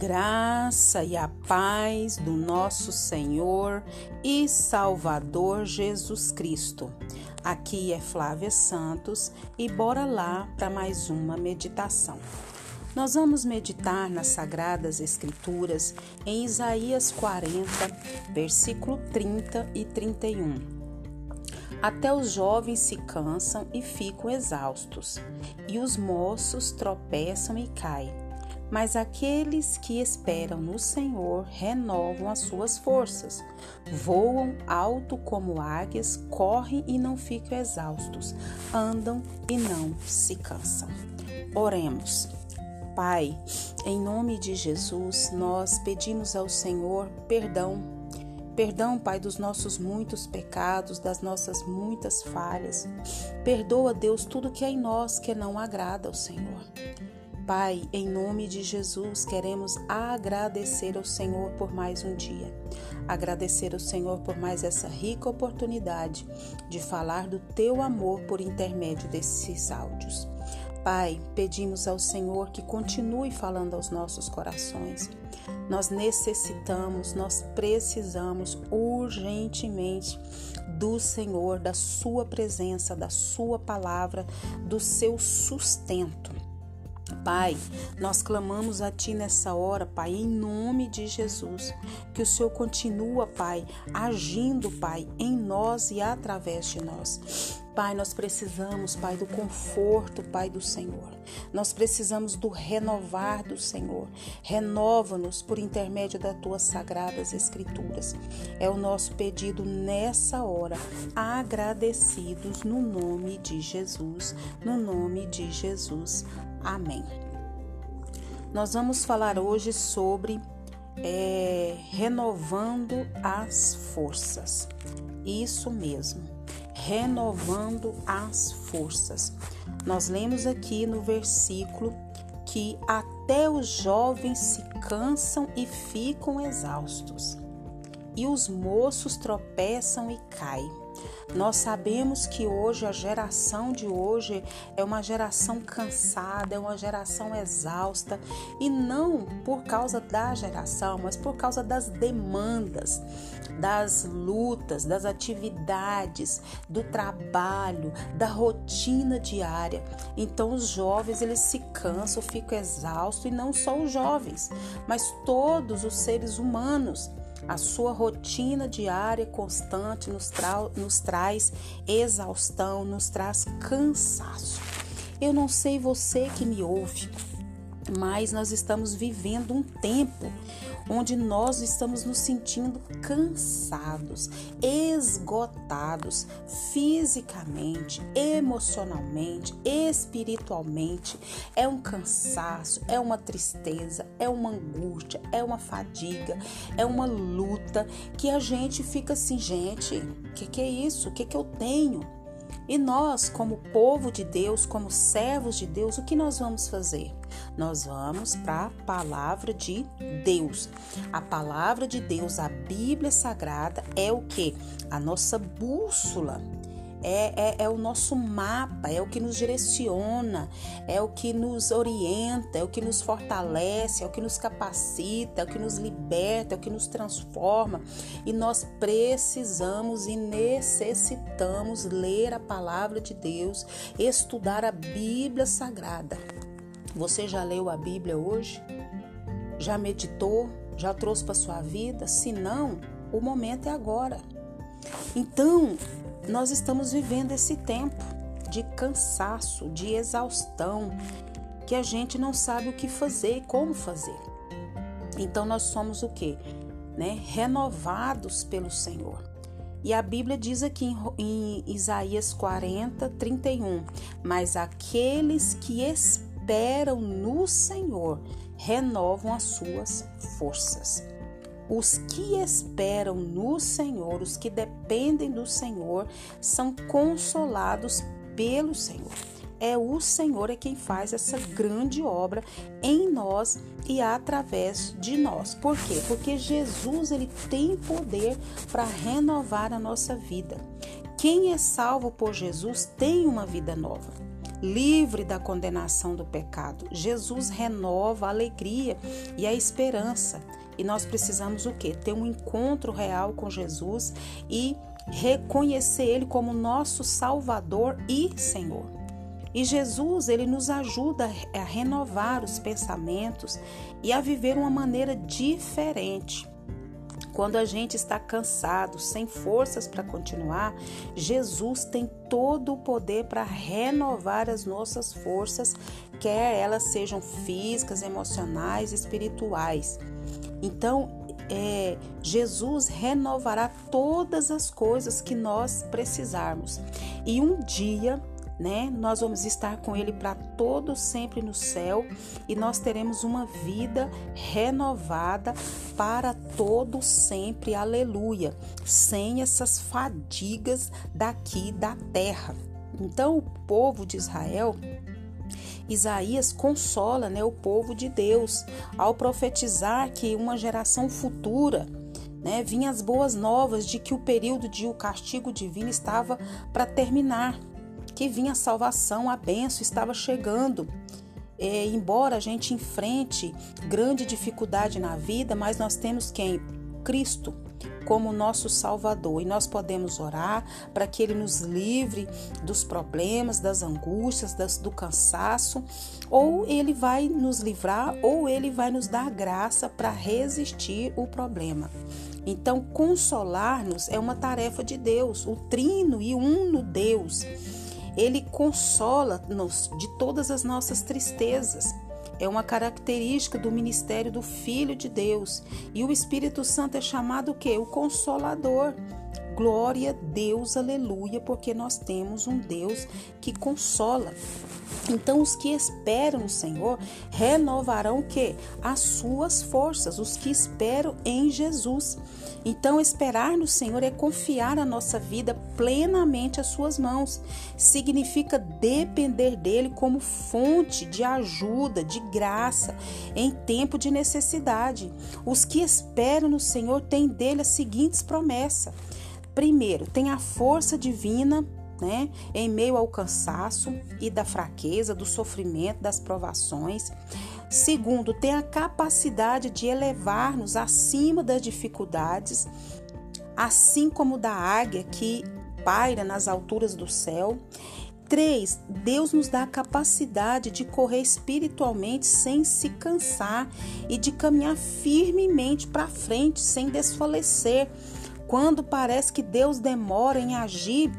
graça e a paz do nosso Senhor e Salvador Jesus Cristo. Aqui é Flávia Santos e bora lá para mais uma meditação. Nós vamos meditar nas Sagradas Escrituras em Isaías 40, versículo 30 e 31. Até os jovens se cansam e ficam exaustos, e os moços tropeçam e caem mas aqueles que esperam no Senhor renovam as suas forças, voam alto como águias, correm e não ficam exaustos, andam e não se cansam. Oremos. Pai, em nome de Jesus, nós pedimos ao Senhor perdão. Perdão, Pai, dos nossos muitos pecados, das nossas muitas falhas. Perdoa, Deus, tudo que é em nós que não agrada ao Senhor. Pai, em nome de Jesus, queremos agradecer ao Senhor por mais um dia. Agradecer ao Senhor por mais essa rica oportunidade de falar do teu amor por intermédio desses áudios. Pai, pedimos ao Senhor que continue falando aos nossos corações. Nós necessitamos, nós precisamos urgentemente do Senhor, da Sua presença, da Sua palavra, do seu sustento. Pai, nós clamamos a Ti nessa hora, Pai, em nome de Jesus. Que o Senhor continua, Pai, agindo, Pai, em nós e através de nós. Pai, nós precisamos, Pai, do conforto, Pai do Senhor. Nós precisamos do renovar do Senhor. Renova-nos por intermédio das tuas sagradas escrituras. É o nosso pedido nessa hora, agradecidos no nome de Jesus, no nome de Jesus. Amém. Nós vamos falar hoje sobre é, renovando as forças. Isso mesmo, renovando as forças. Nós lemos aqui no versículo que até os jovens se cansam e ficam exaustos, e os moços tropeçam e caem. Nós sabemos que hoje, a geração de hoje, é uma geração cansada, é uma geração exausta, e não por causa da geração, mas por causa das demandas, das lutas, das atividades, do trabalho, da rotina diária. Então, os jovens eles se cansam, ficam exaustos, e não só os jovens, mas todos os seres humanos. A sua rotina diária constante nos, tra nos traz exaustão, nos traz cansaço. Eu não sei você que me ouve, mas nós estamos vivendo um tempo onde nós estamos nos sentindo cansados, esgotados fisicamente, emocionalmente, espiritualmente. É um cansaço, é uma tristeza, é uma angústia, é uma fadiga, é uma luta que a gente fica assim, gente, o que, que é isso? O que, que eu tenho? E nós, como povo de Deus, como servos de Deus, o que nós vamos fazer? Nós vamos para a palavra de Deus. A palavra de Deus, a Bíblia Sagrada, é o que? A nossa bússola é, é, é, o nosso mapa, é o que nos direciona, é o que nos orienta, é o que nos fortalece, é o que nos capacita, é o que nos liberta, é o que nos transforma. E nós precisamos e necessitamos ler a palavra de Deus, estudar a Bíblia Sagrada. Você já leu a Bíblia hoje? Já meditou? Já trouxe para sua vida? Se não, o momento é agora. Então, nós estamos vivendo esse tempo de cansaço, de exaustão, que a gente não sabe o que fazer e como fazer. Então nós somos o que? Né? Renovados pelo Senhor. E a Bíblia diz aqui em, Isaías 40, 31: Mas aqueles que esperam no Senhor renovam as suas forças. Os que esperam no Senhor, os que dependem do Senhor, são consolados pelo Senhor. É o Senhor é quem faz essa grande obra em nós e através de nós. Por quê? Porque Jesus ele tem poder para renovar a nossa vida. Quem é salvo por Jesus tem uma vida nova. Livre da condenação do pecado. Jesus renova a alegria e a esperança. E nós precisamos o quê? Ter um encontro real com Jesus e reconhecer ele como nosso Salvador e Senhor. E Jesus, ele nos ajuda a renovar os pensamentos e a viver uma maneira diferente. Quando a gente está cansado, sem forças para continuar, Jesus tem todo o poder para renovar as nossas forças, quer elas sejam físicas, emocionais, espirituais. Então, é, Jesus renovará todas as coisas que nós precisarmos. E um dia né? Nós vamos estar com ele para todo sempre no céu e nós teremos uma vida renovada para todo sempre. Aleluia. Sem essas fadigas daqui da terra. Então, o povo de Israel Isaías consola né, o povo de Deus ao profetizar que uma geração futura né, vinha as boas novas de que o período de o castigo divino estava para terminar que vinha a salvação, a benção estava chegando. É, embora a gente enfrente grande dificuldade na vida, mas nós temos quem? Cristo como nosso Salvador e nós podemos orar para que Ele nos livre dos problemas, das angústias, das, do cansaço, ou Ele vai nos livrar, ou Ele vai nos dar graça para resistir o problema. Então, consolar-nos é uma tarefa de Deus, o trino e uno Deus ele consola-nos de todas as nossas tristezas. É uma característica do ministério do Filho de Deus. E o Espírito Santo é chamado o quê? O Consolador. Glória a Deus, aleluia, porque nós temos um Deus que consola. Então, os que esperam no Senhor renovarão o que? As suas forças, os que esperam em Jesus. Então, esperar no Senhor é confiar a nossa vida plenamente às suas mãos. Significa depender dele como fonte de ajuda, de graça em tempo de necessidade. Os que esperam no Senhor têm dele as seguintes promessas. Primeiro, tem a força divina né? Em meio ao cansaço e da fraqueza, do sofrimento, das provações. Segundo, tem a capacidade de elevar-nos acima das dificuldades, assim como da águia que paira nas alturas do céu. Três, Deus nos dá a capacidade de correr espiritualmente sem se cansar e de caminhar firmemente para frente sem desfalecer quando parece que Deus demora em agir,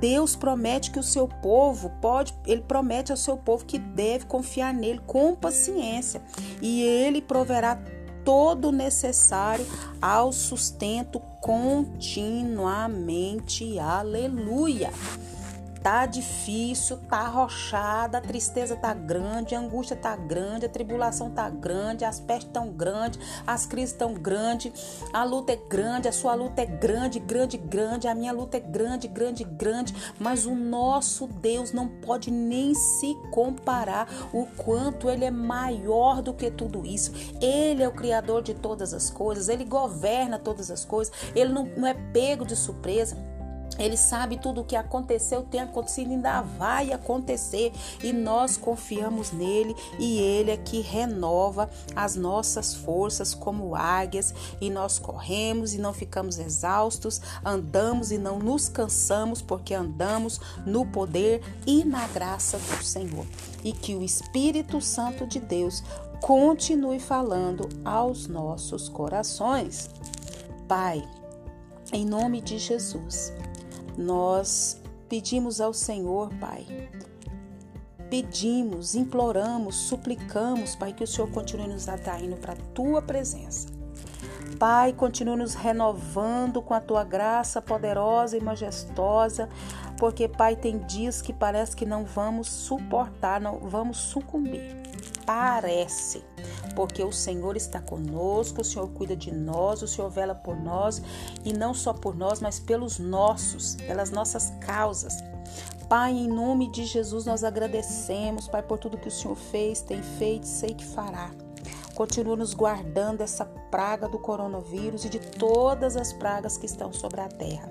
Deus promete que o seu povo pode, ele promete ao seu povo que deve confiar nele com paciência e ele proverá todo o necessário ao sustento continuamente. Aleluia tá difícil, tá arrochada, a tristeza tá grande, a angústia tá grande, a tribulação tá grande, as pestes tão grandes, as crises tão grandes, a luta é grande, a sua luta é grande, grande, grande, a minha luta é grande, grande, grande, mas o nosso Deus não pode nem se comparar o quanto ele é maior do que tudo isso. Ele é o criador de todas as coisas, ele governa todas as coisas, ele não, não é pego de surpresa. Ele sabe tudo o que aconteceu, tem acontecido, ainda vai acontecer e nós confiamos nele e ele é que renova as nossas forças como águias e nós corremos e não ficamos exaustos, andamos e não nos cansamos porque andamos no poder e na graça do Senhor. E que o Espírito Santo de Deus continue falando aos nossos corações. Pai, em nome de Jesus, nós pedimos ao Senhor, Pai, pedimos, imploramos, suplicamos, Pai, que o Senhor continue nos atraindo para a tua presença. Pai, continue nos renovando com a tua graça poderosa e majestosa, porque, Pai, tem dias que parece que não vamos suportar, não vamos sucumbir. Parece porque o Senhor está conosco, o Senhor cuida de nós, o Senhor vela por nós e não só por nós, mas pelos nossos, pelas nossas causas. Pai, em nome de Jesus, nós agradecemos, Pai, por tudo que o Senhor fez, tem feito, sei que fará. Continua nos guardando essa praga do coronavírus e de todas as pragas que estão sobre a terra.